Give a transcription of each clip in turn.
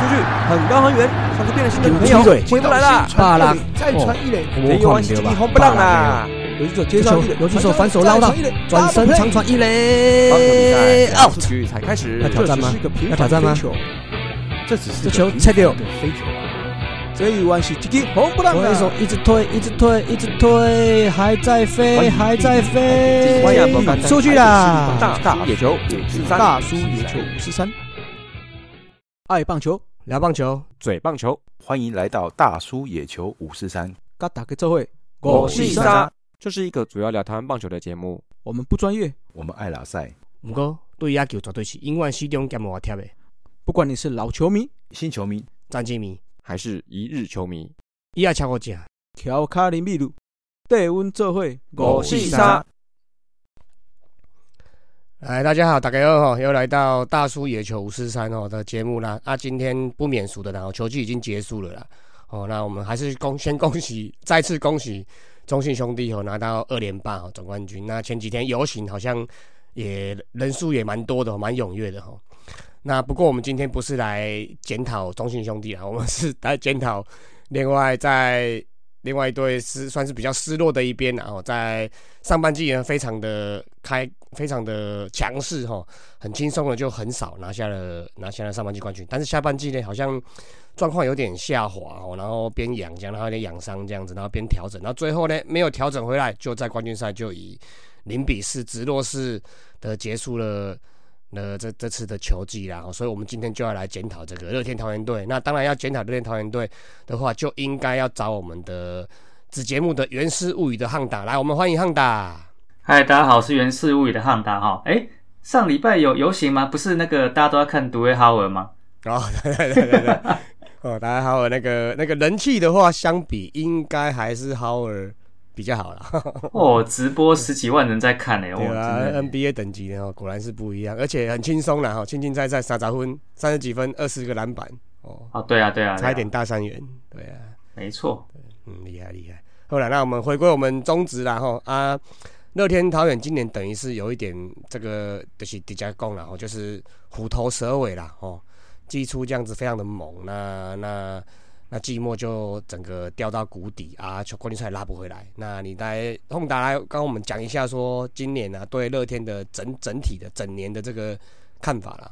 出去，很高很远，像是变了心的女朋友回不来了。巴拉，再传一垒，没有关系，红不让啦。游击手接上一垒，游击手反手捞到，转身长传一垒，out。才开始，要挑战吗？要挑战吗？这只是这球菜掉。飞球啊！这一弯是击红不让投手一直推，一直推，一直推，还在飞，还在飞，出去啦！大叔野球五十三，大叔野球五十三，爱棒球，聊棒球，嘴棒球，欢迎来到大叔野球五四三。嘎打个这会，我是沙，这是一个主要聊台湾棒球的节目。我们不专业，我们爱老赛。不过对野球绝对是永远始终兼无贴的。不管你是老球迷、新球迷、战绩迷。还是一日球迷，伊也超过正，乔卡林秘鲁，带阮做伙五四三。哎，大家好，大家好，又来到大叔野球五四三哦的节目啦。啊，今天不免俗的啦，球季已经结束了啦。哦，那我们还是恭先恭喜，再次恭喜中信兄弟哦拿到二连霸哦总冠军。那前几天游行好像也人数也蛮多的，蛮踊跃的哈。那不过我们今天不是来检讨中信兄弟啊，我们是来检讨另外在另外一队是算是比较失落的一边，然后在上半季呢非常的开，非常的强势哈，很轻松的就很少拿下了拿下了上半季冠军，但是下半季呢好像状况有点下滑哦，然后边养这样，然后有点养伤这样子，然后边调整，然后最后呢没有调整回来，就在冠军赛就以零比四直落式的结束了。那这这次的球季啦，所以我们今天就要来检讨这个乐天桃园队。那当然要检讨乐天桃园队的话，就应该要找我们的子节目的原始物语的汉达来，我们欢迎汉达。嗨，大家好，我是原始物语的汉达哈。哎，上礼拜有游行吗？不是那个大家都要看独威哈尔吗？哦，对对对对对。哦，大家好，那个那个人气的话，相比应该还是哈尔。比较好了。哦，直播十几万人在看呢，对啊，NBA 等级的哦，果然是不一样，而且很轻松了哈，轻轻在在撒杂分，三十几分，二十个篮板哦，啊，对啊，对啊，差一点大三元，对啊，没错，嗯，厉害厉害。后来那我们回归我们宗旨了哈啊，乐天桃园今年等于是有一点这个就是底加攻了哦，就是虎头蛇尾啦哦，季初这样子非常的猛，那那。那季末就整个掉到谷底啊，球冠军赛拉不回来。那你来洪达来跟我们讲一下，说今年呢对乐天的整整体的整年的这个看法了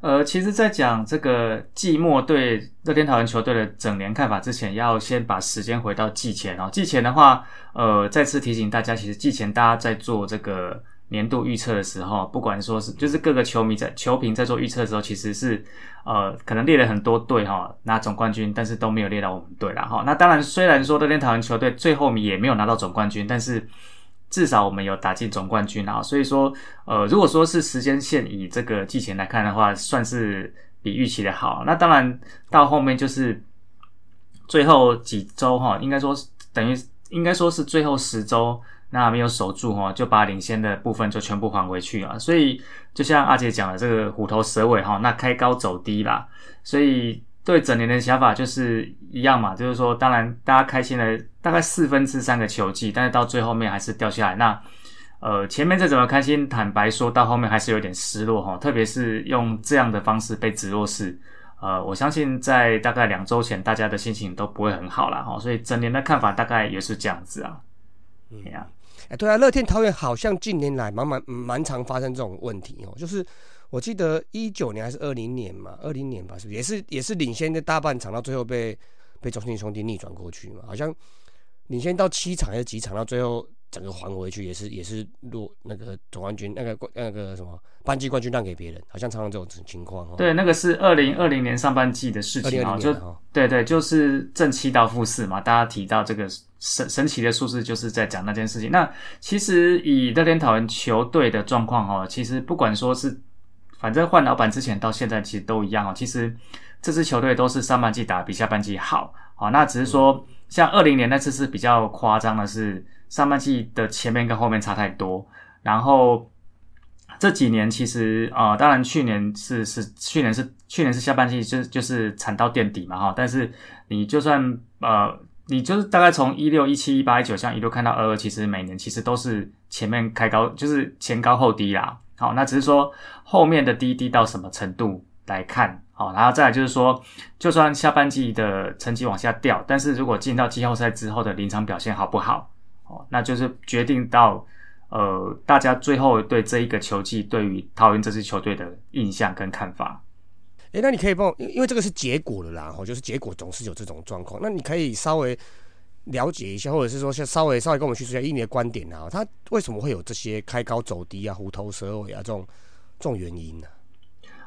呃，其实，在讲这个季末对乐天桃园球队的整年看法之前，要先把时间回到季前哦。季前的话，呃，再次提醒大家，其实季前大家在做这个。年度预测的时候，不管说是就是各个球迷在球评在做预测的时候，其实是呃可能列了很多队哈拿总冠军，但是都没有列到我们队了哈。那当然，虽然说乐天桃园球队最后也没有拿到总冠军，但是至少我们有打进总冠军啊。所以说呃，如果说是时间线以这个季前来看的话，算是比预期的好。那当然到后面就是最后几周哈，应该说等于应该说是最后十周。那没有守住哈，就把领先的部分就全部还回去了。所以就像阿杰讲的，这个虎头蛇尾哈，那开高走低啦。所以对整年的想法就是一样嘛，就是说，当然大家开心了大概四分之三个球季，但是到最后面还是掉下来。那呃，前面再怎么开心，坦白说到后面还是有点失落哈，特别是用这样的方式被直落式，呃，我相信在大概两周前，大家的心情都不会很好了哈。所以整年的看法大概也是这样子啊，哎，对啊，乐天桃园好像近年来蛮蛮蛮常发生这种问题哦。就是我记得一九年还是二零年嘛，二零年吧，是不是也是也是领先的大半场，到最后被被中信兄弟逆转过去嘛？好像领先到七场还是几场，到最后整个还回去，也是也是落那个总冠军那个那个什么半季冠军让给别人，好像常常这种情况哦。对，那个是二零二零年上半季的事情啊，就对对，就是正七到负四嘛，大家提到这个。神神奇的数字就是在讲那件事情。那其实以热天讨论球队的状况哦，其实不管说是，反正换老板之前到现在其实都一样哦。其实这支球队都是上半季打比下半季好，好，那只是说像二零年那次是比较夸张的是上半季的前面跟后面差太多。然后这几年其实啊，当然去年是是去年是去年是下半季就就是惨到垫底嘛哈。但是你就算呃。你就是大概从一六一七一八一九，像一路看到二二，其实每年其实都是前面开高，就是前高后低啦。好，那只是说后面的低低到什么程度，来看，好，然后再来就是说，就算下半季的成绩往下掉，但是如果进到季后赛之后的临场表现好不好，哦，那就是决定到呃大家最后对这一个球季对于桃园这支球队的印象跟看法。哎，那你可以帮我，因因为这个是结果了啦，哦，就是结果总是有这种状况，那你可以稍微了解一下，或者是说，先稍微稍微跟我们叙述一下，以你的观点啊，他为什么会有这些开高走低啊、虎头蛇尾啊这种这种原因呢？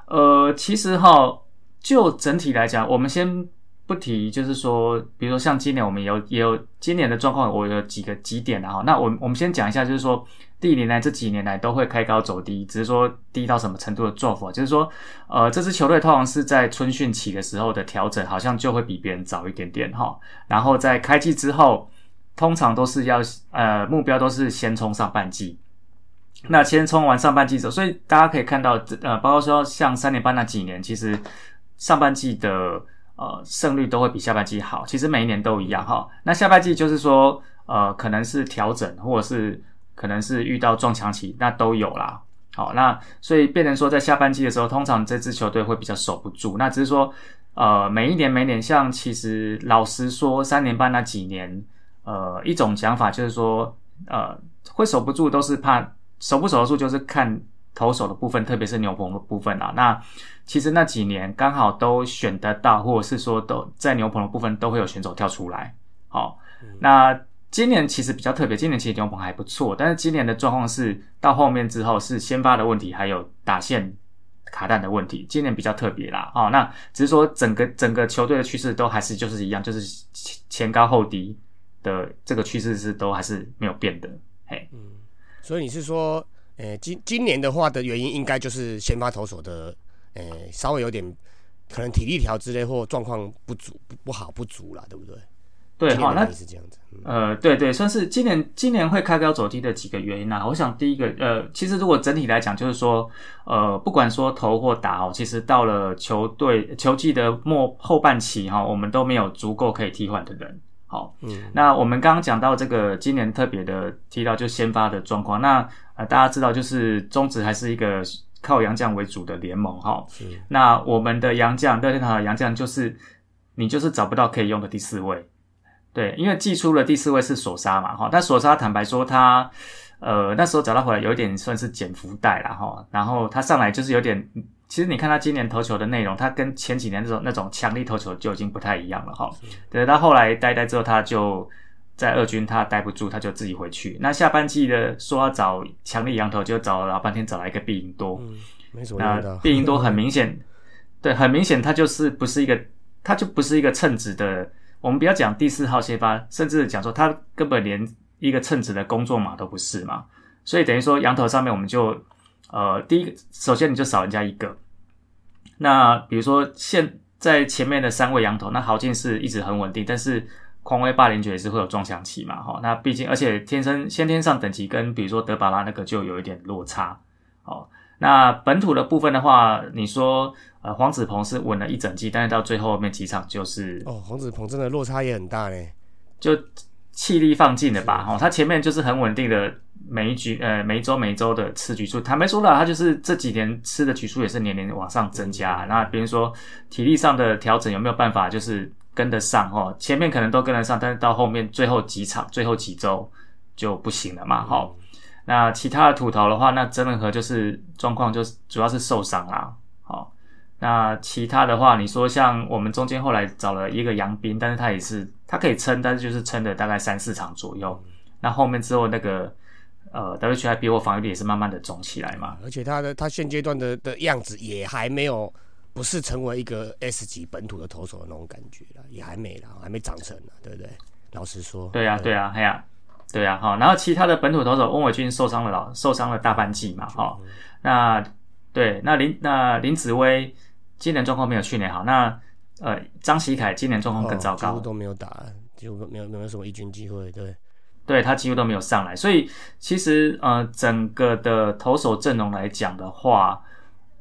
呃，其实哈，就整体来讲，我们先不提，就是说，比如说像今年我们有也有今年的状况，我有几个几点啊。那我我们先讲一下，就是说，第一年来这几年来都会开高走低，只是说低到什么程度的做法，就是说，呃，这支球队通常是在春训期的时候的调整，好像就会比别人早一点点哈。然后在开季之后，通常都是要呃目标都是先冲上半季。那先冲完上半季之后，所以大家可以看到，呃，包括说像三年半那几年，其实上半季的呃胜率都会比下半季好。其实每一年都一样哈。那下半季就是说，呃，可能是调整，或者是可能是遇到撞墙期，那都有啦。好，那所以变成说，在下半季的时候，通常这支球队会比较守不住。那只是说，呃，每一年每年，像其实老实说，三年半那几年，呃，一种讲法就是说，呃，会守不住都是怕。守不守得住，就是看投手的部分，特别是牛棚的部分啊。那其实那几年刚好都选得到，或者是说都在牛棚的部分都会有选手跳出来。好，那今年其实比较特别，今年其实牛棚还不错，但是今年的状况是到后面之后是先发的问题，还有打线卡弹的问题。今年比较特别啦。哦，那只是说整个整个球队的趋势都还是就是一样，就是前高后低的这个趋势是都还是没有变的。嘿，嗯。所以你是说，诶，今今年的话的原因，应该就是先发投手的，诶，稍微有点可能体力条之类或状况不足、不不好、不足了，对不对？对，好，那是这样子。呃，对对，算是今年今年会开标走低的几个原因啊。我想第一个，呃，其实如果整体来讲，就是说，呃，不管说投或打哦，其实到了球队球季的末后半期哈，我们都没有足够可以替换的人。好，嗯，那我们刚刚讲到这个今年特别的提到就先发的状况，那呃大家知道就是中职还是一个靠洋将为主的联盟哈，那我们的洋将乐天堂的洋将就是你就是找不到可以用的第四位，对，因为寄出了第四位是索沙嘛哈，但索沙坦白说他呃那时候找到回来有点算是减福袋了哈，然后他上来就是有点。其实你看他今年投球的内容，他跟前几年那种那种强力投球就已经不太一样了哈。对，他后来待待之后，他就在二军他待不住，他就自己回去。那下半季的说要找强力羊头，就找了老半天，找来一个毕营多。嗯，没什么那毕营多很明显，对，很明显他就是不是一个，他就不是一个称职的。我们不要讲第四号先发，甚至讲说他根本连一个称职的工作码都不是嘛。所以等于说羊头上面我们就。呃，第一个，首先你就少人家一个。那比如说现在前面的三位羊头，那豪进是一直很稳定，但是匡威霸凌爵也是会有撞墙期嘛，哈。那毕竟而且天生先天上等级跟比如说德巴拉那个就有一点落差。哦，那本土的部分的话，你说呃黄子鹏是稳了一整季，但是到最后面几场就是哦，黄子鹏真的落差也很大嘞，就。气力放尽了吧？哦，他前面就是很稳定的每一局，呃，每一周每一周的吃局数。坦白说了，他就是这几年吃的局数也是年年往上增加。那比如说体力上的调整有没有办法就是跟得上？哦，前面可能都跟得上，但是到后面最后几场、最后几周就不行了嘛。好，那其他的土头的话，那真的和就是状况就是主要是受伤啦。好。那其他的话，你说像我们中间后来找了一个杨斌，但是他也是他可以撑，但是就是撑的大概三四场左右。那后面之后那个呃 w h i 比我防御力也是慢慢的肿起来嘛。而且他的他现阶段的的样子也还没有不是成为一个 S 级本土的投手的那种感觉了，也还没啦，还没长成呢，对不对？老实说。对呀，对呀，哎呀，对呀，好。然后其他的本土投手翁伟俊受伤了，老受伤了大半季嘛，哈。那对，那林那林子威。今年状况没有去年好，那呃张喜凯今年状况更糟糕，几乎都没有打，就没有没有什么一军机会，对，对他几乎都没有上来，所以其实呃整个的投手阵容来讲的话，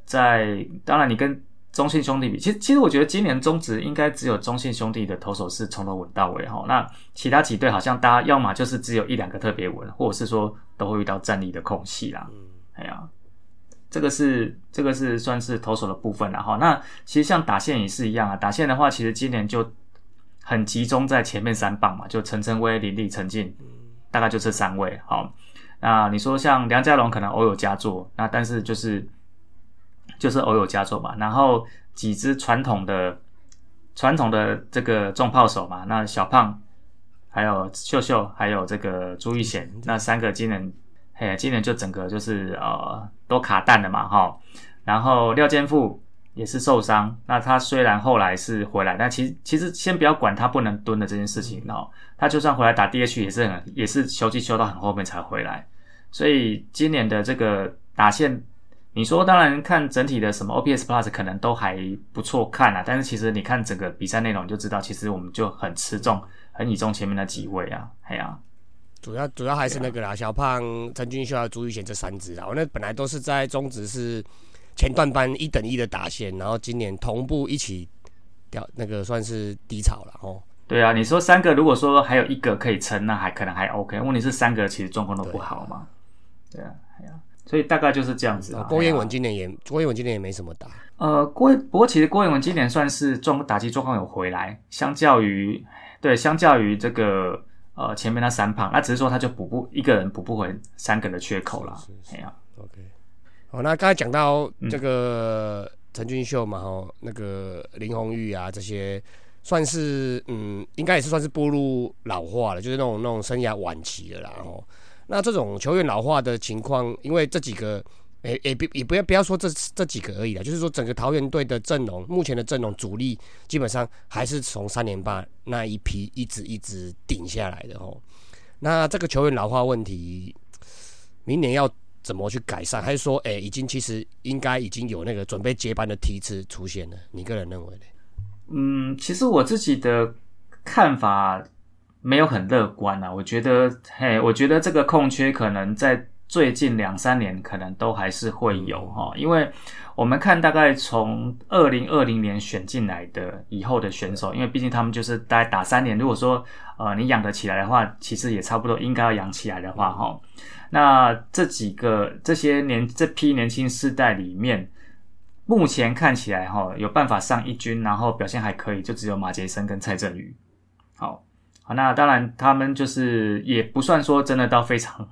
在当然你跟中信兄弟比，其实其实我觉得今年中职应该只有中信兄弟的投手是从头稳到尾哈，那其他几队好像大家要么就是只有一两个特别稳，或者是说都会遇到战力的空隙啦，嗯哎呀。这个是这个是算是投手的部分了哈。那其实像打线也是一样啊，打线的话，其实今年就很集中在前面三棒嘛，就陈晨威、林立、陈进，大概就这三位。好，那你说像梁家龙可能偶有佳作，那但是就是就是偶有佳作嘛。然后几支传统的传统的这个重炮手嘛，那小胖。还有秀秀，还有这个朱玉贤，那三个今年，嘿，今年就整个就是呃都卡弹了嘛，哈。然后廖建富也是受伤，那他虽然后来是回来，但其其实先不要管他不能蹲的这件事情哦，他就算回来打 DH 也是很也是休季休到很后面才回来，所以今年的这个打线，你说当然看整体的什么 OPS Plus 可能都还不错看啊，但是其实你看整个比赛内容就知道，其实我们就很吃重。很倚重前面那几位啊，哎呀，主要主要还是那个啦，小胖、陈俊秀、朱玉贤这三支啊，我那本来都是在中职是前段班一等一的打线，然后今年同步一起掉那个算是低潮了哦。对啊，你说三个，如果说还有一个可以撑，那还可能还 OK。问题是三个其实状况都不好嘛。对啊，所以大概就是这样子。郭彦文今年也郭彦文今年也没什么打。呃，郭不过其实郭彦文今年算是状打击状况有回来，相较于。对，相较于这个呃前面那三胖，那只是说他就补不一个人补不回三个的缺口了。哎呀，OK，好，那刚才讲到这个陈俊秀嘛，哈，那个林红玉啊，这些算是嗯，应该也是算是步入老化了，就是那种那种生涯晚期了啦。哦，那这种球员老化的情况，因为这几个。诶诶，别也不要不要说这这几个而已啦，就是说整个桃园队的阵容，目前的阵容主力基本上还是从三连霸那一批一直一直顶下来的哦。那这个球员老化问题，明年要怎么去改善？还是说，诶，已经其实应该已经有那个准备接班的梯次出现了？你个人认为呢？嗯，其实我自己的看法没有很乐观啊。我觉得，嘿，我觉得这个空缺可能在。最近两三年可能都还是会有哈，因为我们看大概从二零二零年选进来的以后的选手，因为毕竟他们就是大概打三年，如果说呃你养得起来的话，其实也差不多应该要养起来的话哈，那这几个这些年这批年轻世代里面，目前看起来哈有办法上一军，然后表现还可以，就只有马杰森跟蔡振宇。好，那当然他们就是也不算说真的到非常。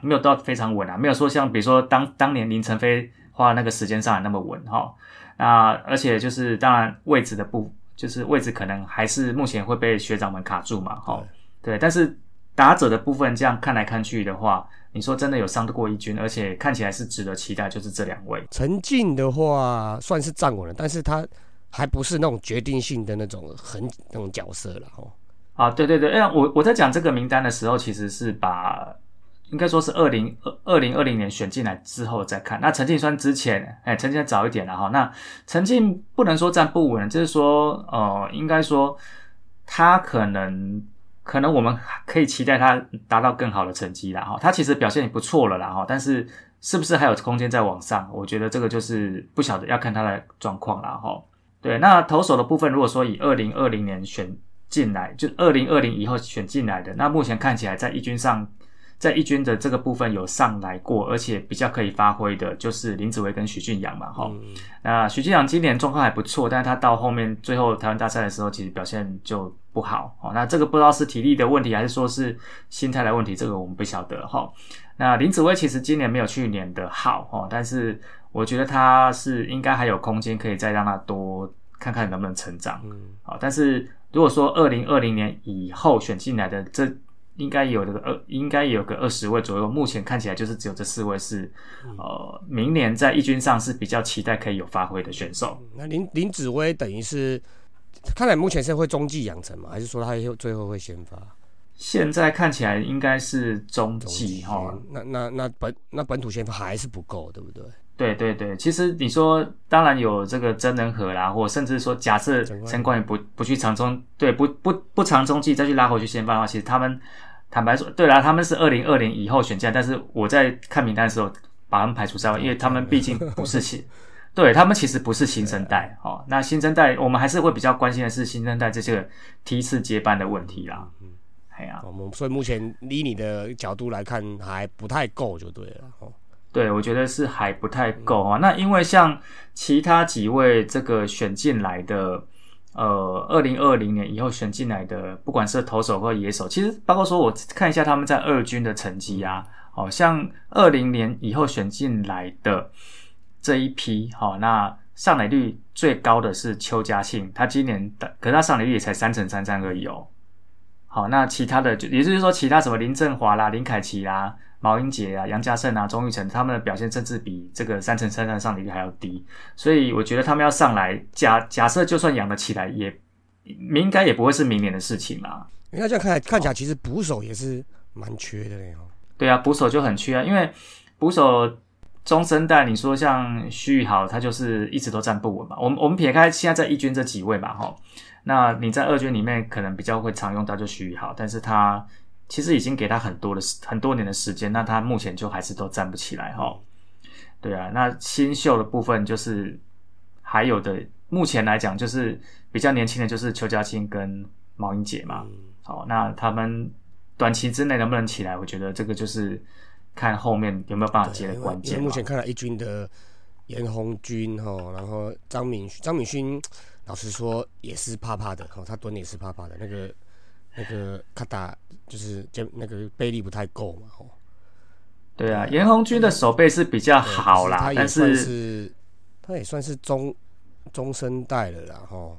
没有到非常稳啊，没有说像比如说当当年林晨飞花那个时间上来那么稳哈。那而且就是当然位置的不就是位置可能还是目前会被学长们卡住嘛哈。对，但是打者的部分这样看来看去的话，你说真的有伤得过一军，而且看起来是值得期待，就是这两位。陈静的话算是站稳了，但是他还不是那种决定性的那种很那种角色了哈。啊，对对对，哎，我我在讲这个名单的时候，其实是把。应该说是二零二二零二零年选进来之后再看，那陈静川之前，哎，陈静早一点了哈。那陈静不能说站不稳，就是说，呃，应该说他可能可能我们可以期待他达到更好的成绩了哈。他其实表现也不错了啦哈，但是是不是还有空间再往上？我觉得这个就是不晓得要看他的状况了哈。对，那投手的部分，如果说以二零二零年选进来，就二零二零以后选进来的，那目前看起来在一军上。在一军的这个部分有上来过，而且比较可以发挥的，就是林子维跟徐俊阳嘛，哈。那徐俊阳今年状况还不错，但是他到后面最后台湾大赛的时候，其实表现就不好，哦。那这个不知道是体力的问题，还是说是心态的问题，这个我们不晓得，哈。那林子威其实今年没有去年的好，哦，但是我觉得他是应该还有空间可以再让他多看看能不能成长，嗯，好。但是如果说二零二零年以后选进来的这。应该有这个二，应该有个二十位左右。目前看起来就是只有这四位是，呃，明年在一军上是比较期待可以有发挥的选手。那林林子威等于是，看来目前是会中继养成嘛？还是说他最后会先发？现在看起来应该是中继哈。那那那本那本土先发还是不够，对不对？对对对，其实你说当然有这个真人和啦，或甚至说假设陈冠宇不不去长中，对不不不长中继再去拉回去先发的话，其实他们。坦白说，对啦，他们是二零二零以后选进，但是我在看名单的时候把他们排除在外，因为他们毕竟不是新，对他们其实不是新生代哦。那新生代我们还是会比较关心的是新生代这些个梯次接班的问题啦。嗯，哎呀，我们所以目前以你的角度来看还不太够就对了哦。对，我觉得是还不太够啊。那因为像其他几位这个选进来的，呃，二零二零年以后选进来的，不管是投手或野手，其实包括说我看一下他们在二军的成绩啊，好像二零年以后选进来的这一批，好，那上垒率最高的是邱家庆，他今年的，可是他上垒率也才三成三三而已哦。好，那其他的就也就是说，其他什么林振华啦、林凯奇啦、毛英杰啊、杨家胜啊、钟玉成，他们的表现甚至比这个三成三三上垒率还要低，所以我觉得他们要上来，假假设就算养得起来，也应该也不会是明年的事情啦。你看这样看来看起来，其实捕手也是蛮缺的嘞哦。对啊，捕手就很缺啊，因为捕手中生代，你说像徐宇豪，他就是一直都站不稳嘛。我们我们撇开现在在一军这几位嘛，哈。那你在二军里面可能比较会常用到就徐宇豪，但是他其实已经给他很多的很多年的时间，那他目前就还是都站不起来哈。对啊，那新秀的部分就是还有的，目前来讲就是比较年轻的，就是邱家庆跟毛英杰嘛。好，那他们短期之内能不能起来，我觉得这个就是看后面有没有办法接的关键。目前看来一军的严红军哈，然后张敏张敏勋。老实说，也是怕怕的哦。他蹲也是怕怕的，那个那个卡达就是肩那个背力不太够嘛哦。对啊，严红军的手背是比较好啦，但是他也算是中中生代了啦哈。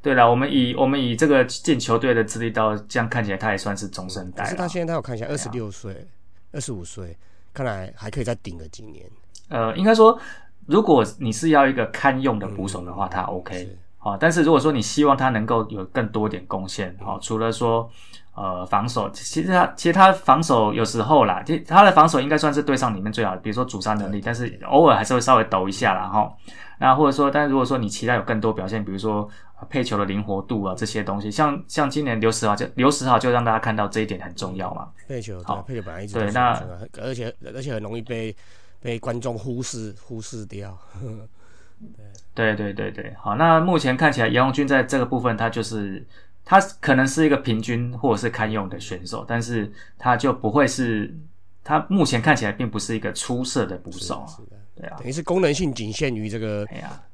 对了，我们以我们以这个进球队的资历到这样看起来，他也算是中生代。可是他现在他我看一下，二十六岁，二十五岁，看来还可以再顶个几年。呃，应该说，如果你是要一个堪用的捕手的话，他 OK。好，但是如果说你希望他能够有更多点贡献，好，除了说呃防守，其实他其实他防守有时候啦，其他的防守应该算是队上里面最好的，比如说主杀能力，但是偶尔还是会稍微抖一下啦，哈。那或者说，但是如果说你期待有更多表现，比如说配球的灵活度啊这些东西，像像今年刘十豪就刘十豪就让大家看到这一点很重要嘛。配球好，配球本来一直对那而且而且很容易被被观众忽视忽视掉。对对对对，好，那目前看起来杨红军在这个部分，他就是他可能是一个平均或者是堪用的选手，但是他就不会是，他目前看起来并不是一个出色的捕手，对啊，等于是功能性仅限于这个，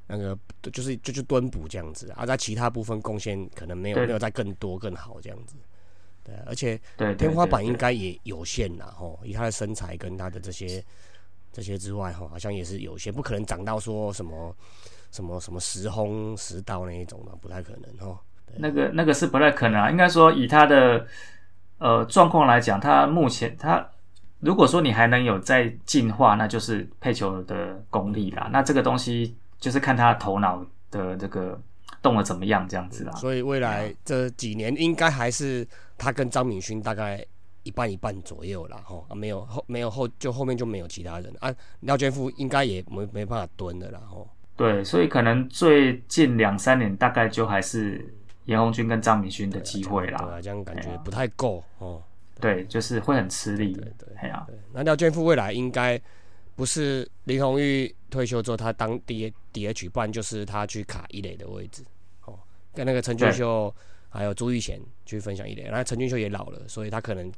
那个就是就是蹲捕这样子，而在其他部分贡献可能没有没有再更多更好这样子，对，而且天花板应该也有限呐，吼，以他的身材跟他的这些。这些之外，哈，好像也是有限不可能长到说什么什么什么十轰十刀那一种的，不太可能，哈。那个那个是不太可能啊。应该说，以他的呃状况来讲，他目前他如果说你还能有在进化，那就是配球的功力啦。那这个东西就是看他头脑的这个动的怎么样，这样子啦。所以未来这几年应该还是他跟张敏勋大概。一半一半左右啦，吼啊，没有后没有后就后面就没有其他人啊。廖建富应该也没没办法蹲的啦，吼。对，所以可能最近两三年大概就还是严红军跟张明勋的机会啦。对啊，这样感觉不太够哦。对，就是会很吃力。对对，哎呀，那廖俊富未来应该不是林红玉退休之后他当 D D H，不然就是他去卡一垒的位置，哦，跟那个陈俊秀还有朱玉贤去分享一垒。然后陈俊秀也老了，所以他可能。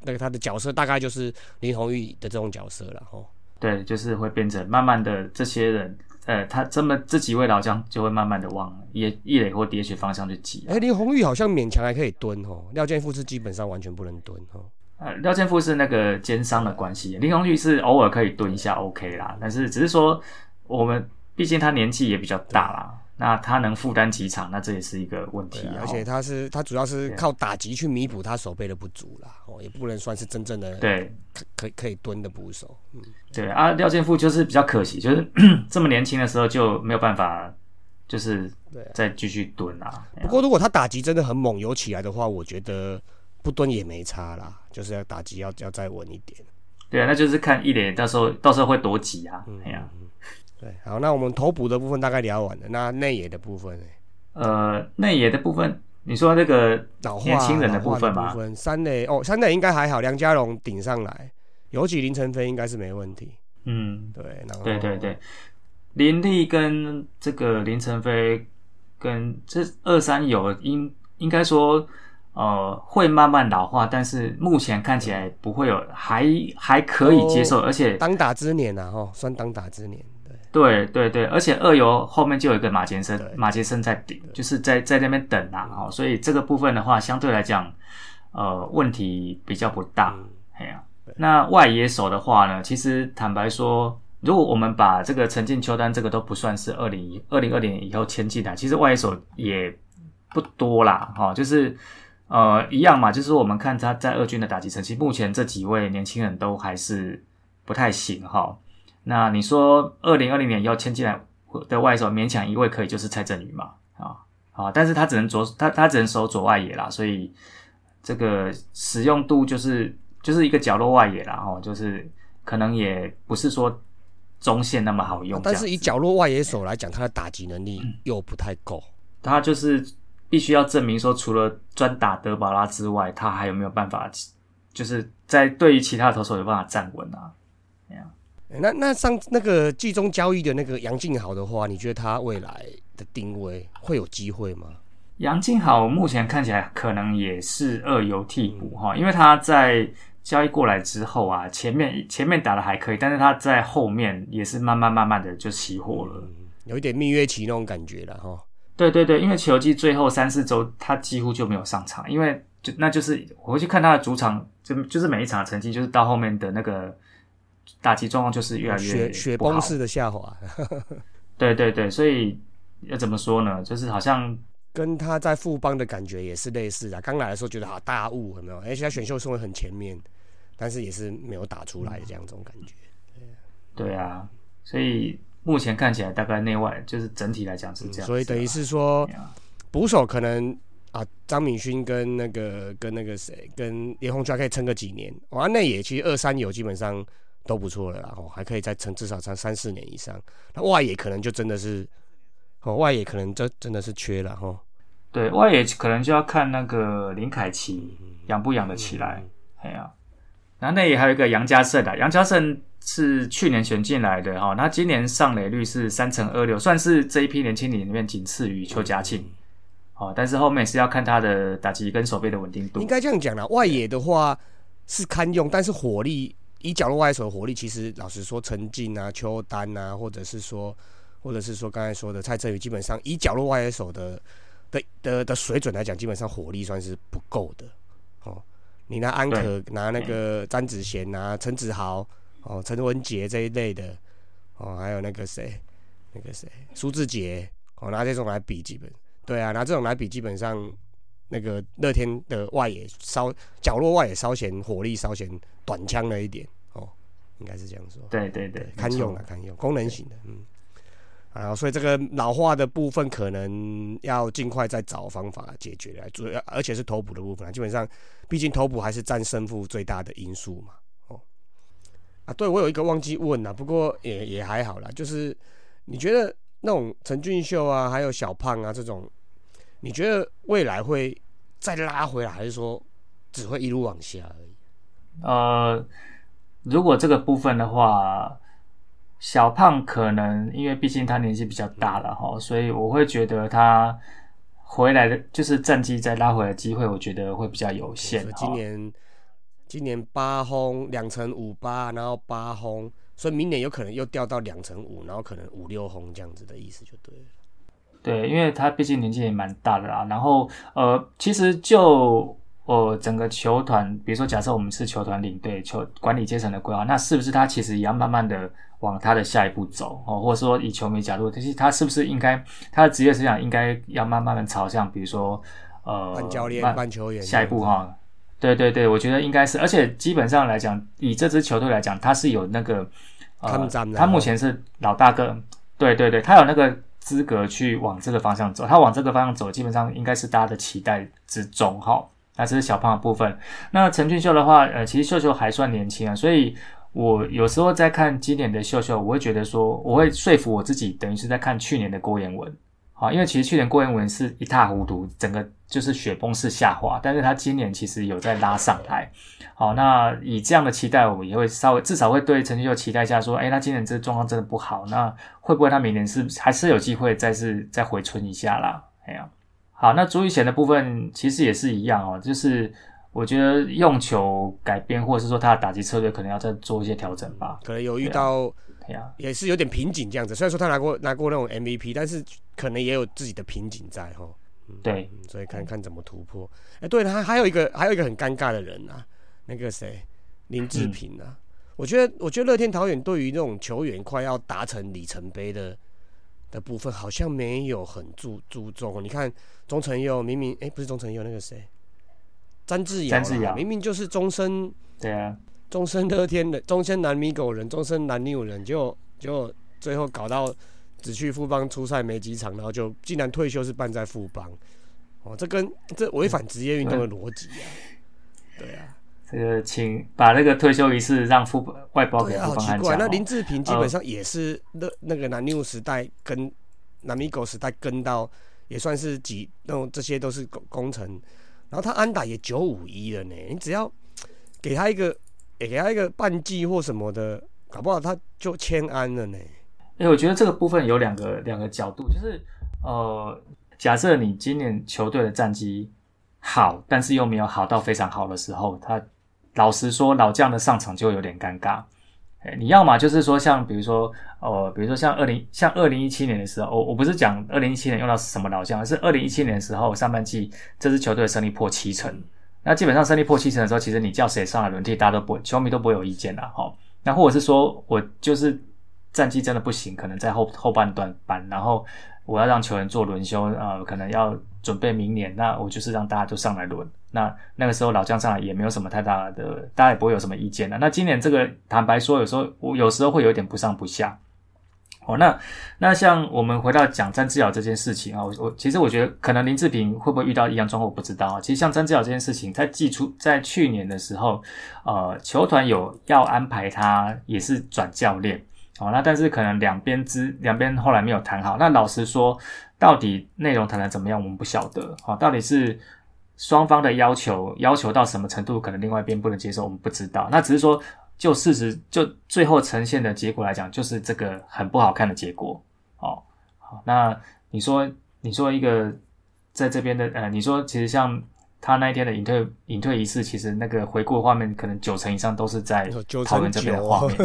那个他的角色大概就是林红玉的这种角色了哦。对，就是会变成慢慢的这些人，呃，他这么这几位老将就会慢慢的往也一垒或 DH 方向去挤。哎，林红玉好像勉强还可以蹲哦，廖健富是基本上完全不能蹲哦。呃，廖健富是那个肩伤的关系，林红玉是偶尔可以蹲一下 OK 啦，但是只是说我们毕竟他年纪也比较大啦。那他能负担几场？那这也是一个问题。而且他是他主要是靠打击去弥补他手背的不足啦，哦，也不能算是真正的对可可可以蹲的捕手。嗯，对啊，廖建富就是比较可惜，就是 这么年轻的时候就没有办法，就是再继续蹲啊。不过如果他打击真的很猛有起来的话，我觉得不蹲也没差啦，就是要打击要要再稳一点。对啊，那就是看一脸到时候到时候会多挤啊，哎呀。对，好，那我们头补的部分大概聊完了，那内野的部分呢？呃，内野的部分，你说那个老年轻人的部分吗？三垒哦，三垒应该还好，梁家荣顶上来，尤其林晨飞应该是没问题。嗯，对，然后对对对，林立跟这个林晨飞跟这二三有应应该说，呃会慢慢老化，但是目前看起来不会有，还还可以接受，而且当打之年呐，哈，算当打之年。对对对，而且二游后面就有一个马杰森对，马杰森在顶，就是在在那边等啊，哦，所以这个部分的话，相对来讲，呃，问题比较不大。嗯。哎呀、那外野手的话呢，其实坦白说，如果我们把这个陈进秋单这个都不算是二零二零二零以后签进来，其实外野手也不多啦，哈、就是呃一样嘛，就是我们看他在二军的打击成绩，目前这几位年轻人都还是不太行哈、那你说二零二零年要签进来的外手，勉强一位可以就是蔡振宇嘛，啊啊，但是他只能左他他只能守左外野啦，所以这个使用度就是就是一个角落外野啦，哦，就是可能也不是说中线那么好用但是以角落外野手来讲，他的打击能力嗯又不太够。他就是必须要证明说，除了专打德保拉之外，他还有没有办法，就是在对于其他投手有办法站稳啊？欸那那上那个季中交易的那个杨敬豪的话，你觉得他未来的定位会有机会吗？杨敬豪目前看起来可能也是二游替补哈，因为他在交易过来之后啊，前面前面打的还可以，但是他在后面也是慢慢慢慢的就熄火了。有一点蜜月期那种感觉了哈。对对对，因为球季最后三四周他几乎就没有上场，因为就那就是我会去看他的主场，就就是每一场的成绩，就是到后面的那个打击状况就是越来越雪雪崩式的下滑，对对对，所以要怎么说呢？就是好像跟他在富邦的感觉也是类似的。刚来的时候觉得好大雾，有没有？而且他选秀顺位很前面，但是也是没有打出来的这样一种感觉。对啊，所以目前看起来大概内外就是整体来讲是这样所以等于是说捕手可能啊，张敏勋跟那个跟那个谁跟连红圈可以撑个几年，哇，内野其实二三有基本上都不错了啦，哦，还可以再撑至少撑三四年以上。那外野可能就真的是，哦，外野可能这真的是缺了哈。对外野可能就要看那个林凯奇养不养得起来，哎呀、然后内野还有一个杨家胜啊，杨家胜是去年选进来的哈，他今年上垒率是三成二六，算是这一批年轻人里面仅次于邱家庆。哦，但是后面是要看他的打击跟手背的稳定度应。该这样讲啦，外野的话是堪用，但是火力以角落外野手的火力，其实老实说，陈进啊、邱丹啊，或者是说，或者是说刚才说的蔡振宇，基本上以角落外野手的的的的水准来讲，基本上火力算是不够的。哦，你拿安可，拿那个詹子贤，拿陈子豪，哦，陈文杰这一类的，哦，还有那个谁，那个谁，苏志杰，哦，拿这种来比，基本对啊，拿这种来比，基本上那个乐天的外野稍角落外野稍显火力稍显短枪了一点哦，应该是这样说。对对对，堪用了，堪用，功能型的，嗯。啊，所以这个老化的部分可能要尽快再找方法解决来，主要而且是头补的部分啊。基本上，毕竟头补还是占胜负最大的因素嘛。哦，啊，对我有一个忘记问了，不过也也还好啦。就是你觉得那种陈俊秀啊，还有小胖啊这种，你觉得未来会再拉回来，还是说只会一路往下而已？呃，如果这个部分的话，小胖可能因为毕竟他年纪比较大了哈，所以我会觉得他回来的就是战绩再拉回来的机会，我觉得会比较有限。今年今年八轰两成五八，然后八轰，所以明年有可能又掉到两成五，然后可能五六轰这样子的意思就对了。对，因为他毕竟年纪也蛮大的啦。然后呃，其实就呃整个球团，比如说假设我们是球团领队、球管理阶层的规划，那是不是他其实也要慢慢的往他的下一步走哦？或者说以球迷角度，其实他是不是应该他的职业思想应该要慢慢的朝向，比如说呃办教练、慢办球员，下一步哈。对对对，我觉得应该是，而且基本上来讲，以这支球队来讲，他是有那个呃他目前是老大哥，对对对，他有那个资格去往这个方向走，他往这个方向走，基本上应该是大家的期待之中哈。那这是小胖的部分。那陈俊秀的话，呃，其实秀秀还算年轻啊，所以我有时候在看今年的秀秀，我会觉得说，我会说服我自己，等于是在看去年的郭彦文。好，因为其实去年郭彦文是一塌糊涂，整个就是雪崩式下滑，但是他今年其实有在拉上来。好，那以这样的期待，我们也会稍微至少会对陈俊秀期待一下，说，哎，他今年这个状况真的不好，那会不会他明年是还是有机会再是再回春一下啦？哎呀、好，那朱一贤的部分其实也是一样哦，就是我觉得用球改变，或者是说他的打击策略可能要再做一些调整吧。可能有遇到也是有点瓶颈这样子。虽然说他拿过拿过那种 MVP，但是可能也有自己的瓶颈在哈。对，嗯所以看看怎么突破。哎、对了，还还有一个还有一个很尴尬的人啊，那个谁林志平啊。我觉得我觉得乐天桃园对于那种球员快要达成里程碑的的部分，好像没有很注注重。你看钟成佑明明哎、不是钟成佑那个谁，詹志尧，詹志尧。明明就是终身对啊，终身乐天的终身南米狗人，终身南纽人，就就最后搞到只去富邦出赛没几场，然后就竟然退休是办在富邦，哦，这跟这违反职业运动的逻辑啊，对啊，这个请把那个退休仪式让副外包给对啊，副好奇怪。那林志平基本上也是那那个南纽时代跟南米狗时代跟到，也算是几那种这些都是工工程，然后他安打也九五一了呢，你只要给他一个，也给他一个半季或什么的，搞不好他就签安了呢。哎、我觉得这个部分有两个两个角度，就是呃，假设你今年球队的战绩好，但是又没有好到非常好的时候，他老实说，老将的上场就有点尴尬。哎，你要么就是说像比如说呃，比如说像二零像二零一七年的时候，我我不是讲二零一七年用到什么老将，而是二零一七年的时候上半季这支球队的胜利破七成，那基本上胜利破七成的时候，其实你叫谁上来轮替，大家都不会，球迷都不会有意见啦。哈。那或者是说我就是战绩真的不行，可能在后后半段班，然后我要让球员做轮休，呃，可能要准备明年，那我就是让大家都上来轮。那那个时候老将上来也没有什么太大的，大家也不会有什么意见的。那今年这个坦白说，有时候我有时候会有点不上不下。哦，那那像我们回到讲詹志尧这件事情啊，我我其实我觉得可能林志平会不会遇到一样状况，我不知道啊。其实像詹志尧这件事情，在季初在去年的时候，呃，球团有要安排他也是转教练，哦，那但是可能两边之两边后来没有谈好。那老实说，到底内容谈的怎么样，我们不晓得。好、到底是双方的要求要求到什么程度，可能另外一边不能接受，我们不知道。那只是说，就事实就最后呈现的结果来讲，就是这个很不好看的结果。哦，好，那你说你说一个在这边的呃，你说其实像。他那一天的隐退隐退仪式，其实那个回顾画面，可能九成以上都是在九成桃园这边的九画面。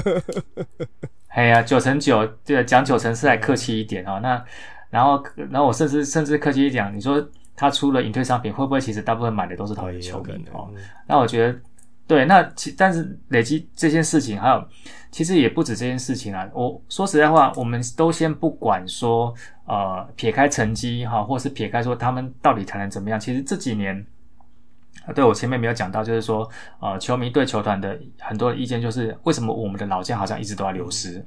哎呀，九成九，对，讲九成是来客气一点哦。那然后，然后我甚至甚至客气一点，你说他出了隐退商品，会不会其实大部分买的都是桃园球迷哦？那我觉得，对，那其但是累积这件事情，还有其实也不止这件事情啊。我说实在话，我们都先不管说，呃，撇开成绩哈，或是撇开说他们到底谈的怎么样，其实这几年。啊，对我前面没有讲到，就是说，呃，球迷对球团的很多的意见就是，为什么我们的老将好像一直都在流失？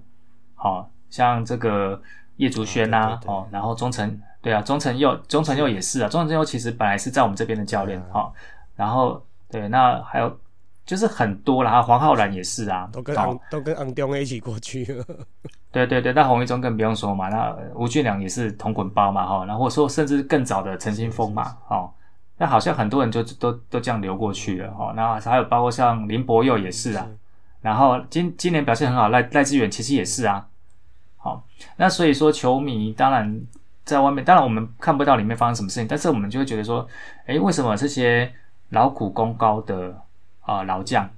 好、像这个叶竹轩呐、哦，然后中诚，对啊，中诚佑，中诚佑也是啊，中诚佑其实本来是在我们这边的教练，嗯哈、然后对，那还有就是很多啦，黄浩然也是啊，都跟哦。都跟昂东一起过去。了。对对对，那洪一中更不用说嘛，那呃吴俊良也是同滚包嘛，哈，然后说甚至更早的陈新峰嘛，哦，那好像很多人就都都这样流过去了，哦，那还有包括像林柏佑也是啊，然后今今年表现很好，赖赖志远其实也是啊，好、那所以说球迷当然在外面，当然我们看不到里面发生什么事情，但是我们就会觉得说，诶，为什么这些劳苦功高的啊、老将，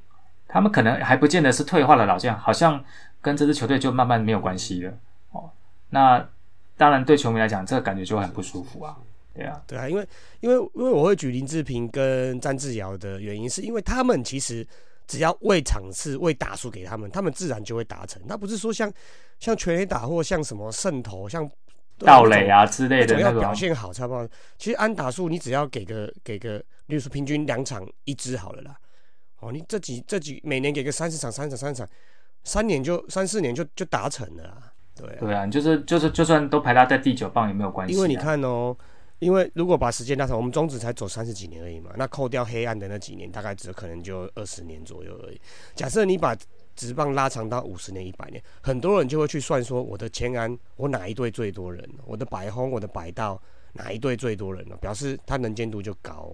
他们可能还不见得是退化的老将，好像跟这支球队就慢慢没有关系了哦。那当然对球迷来讲，这个感觉就很不舒服啊，对啊，对啊，因为因为因为我会举林志平跟詹志尧的原因，是因为他们其实只要喂场次、喂打数给他们，他们自然就会达成。他不是说像像全垒打或像什么胜投、像盗垒啊之类的那种，表现好差不多。其实安打数你只要给个给个，例如说平均两场一支好了啦。哦，你这几这几每年给个三十场、三十场、三十场，三年就三四年就就达成了啦。对啊，对啊，就是就是就算都排他在第九棒也没有关系、啊，因为你看哦，因为如果把时间拉长，我们中职才走三十几年而已嘛，那扣掉黑暗的那几年，大概只可能就二十年左右而已。假设你把直棒拉长到五十年、一百年，很多人就会去算说，我的千安，我哪一队最多人？我的百轰，我的百道，哪一队最多人呢？表示他能见度就高、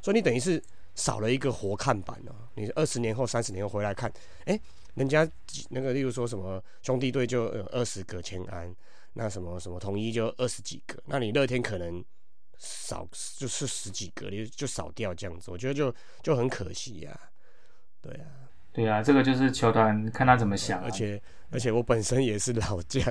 所以你等于是少了一个活看板哦。你二十年后、三十年后回来看，哎、人家那个，例如说什么兄弟队就有二十个千安，那什么什么统一就二十几个，那你乐天可能少就是十几个，就就少掉这样子，我觉得就就很可惜呀、对啊，对啊，这个就是球团看他怎么想、啊，而且而且我本身也是老将，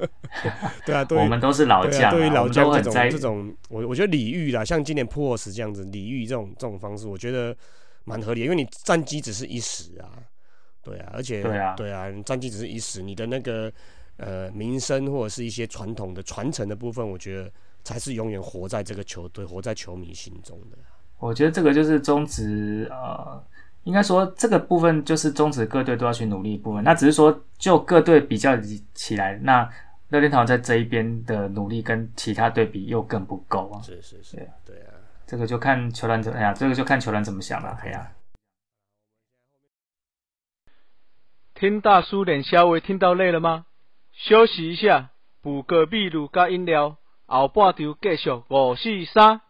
对啊，对我们都是老将、对于老将这种这种，我我觉得礼遇啦，像今年普尔斯这样子礼遇这种这种方式，我觉得蛮合理的，因为你战绩只是一时啊，对啊，而且对啊对啊，你战绩只是一时，你的那个呃名声或者是一些传统的传承的部分，我觉得才是永远活在这个球队、活在球迷心中的。我觉得这个就是中职，呃，应该说这个部分就是中职各队都要去努力的部分。那只是说就各队比较起来，那乐天堂在这一边的努力跟其他队比又更不够啊。是是是对啊，对啊，这个就看球员怎么，哎呀，这个就看球员怎么想了，哎呀。听大叔脸稍微听到累了吗？休息一下，补个秘鲁加饮料，后半场继续五四三。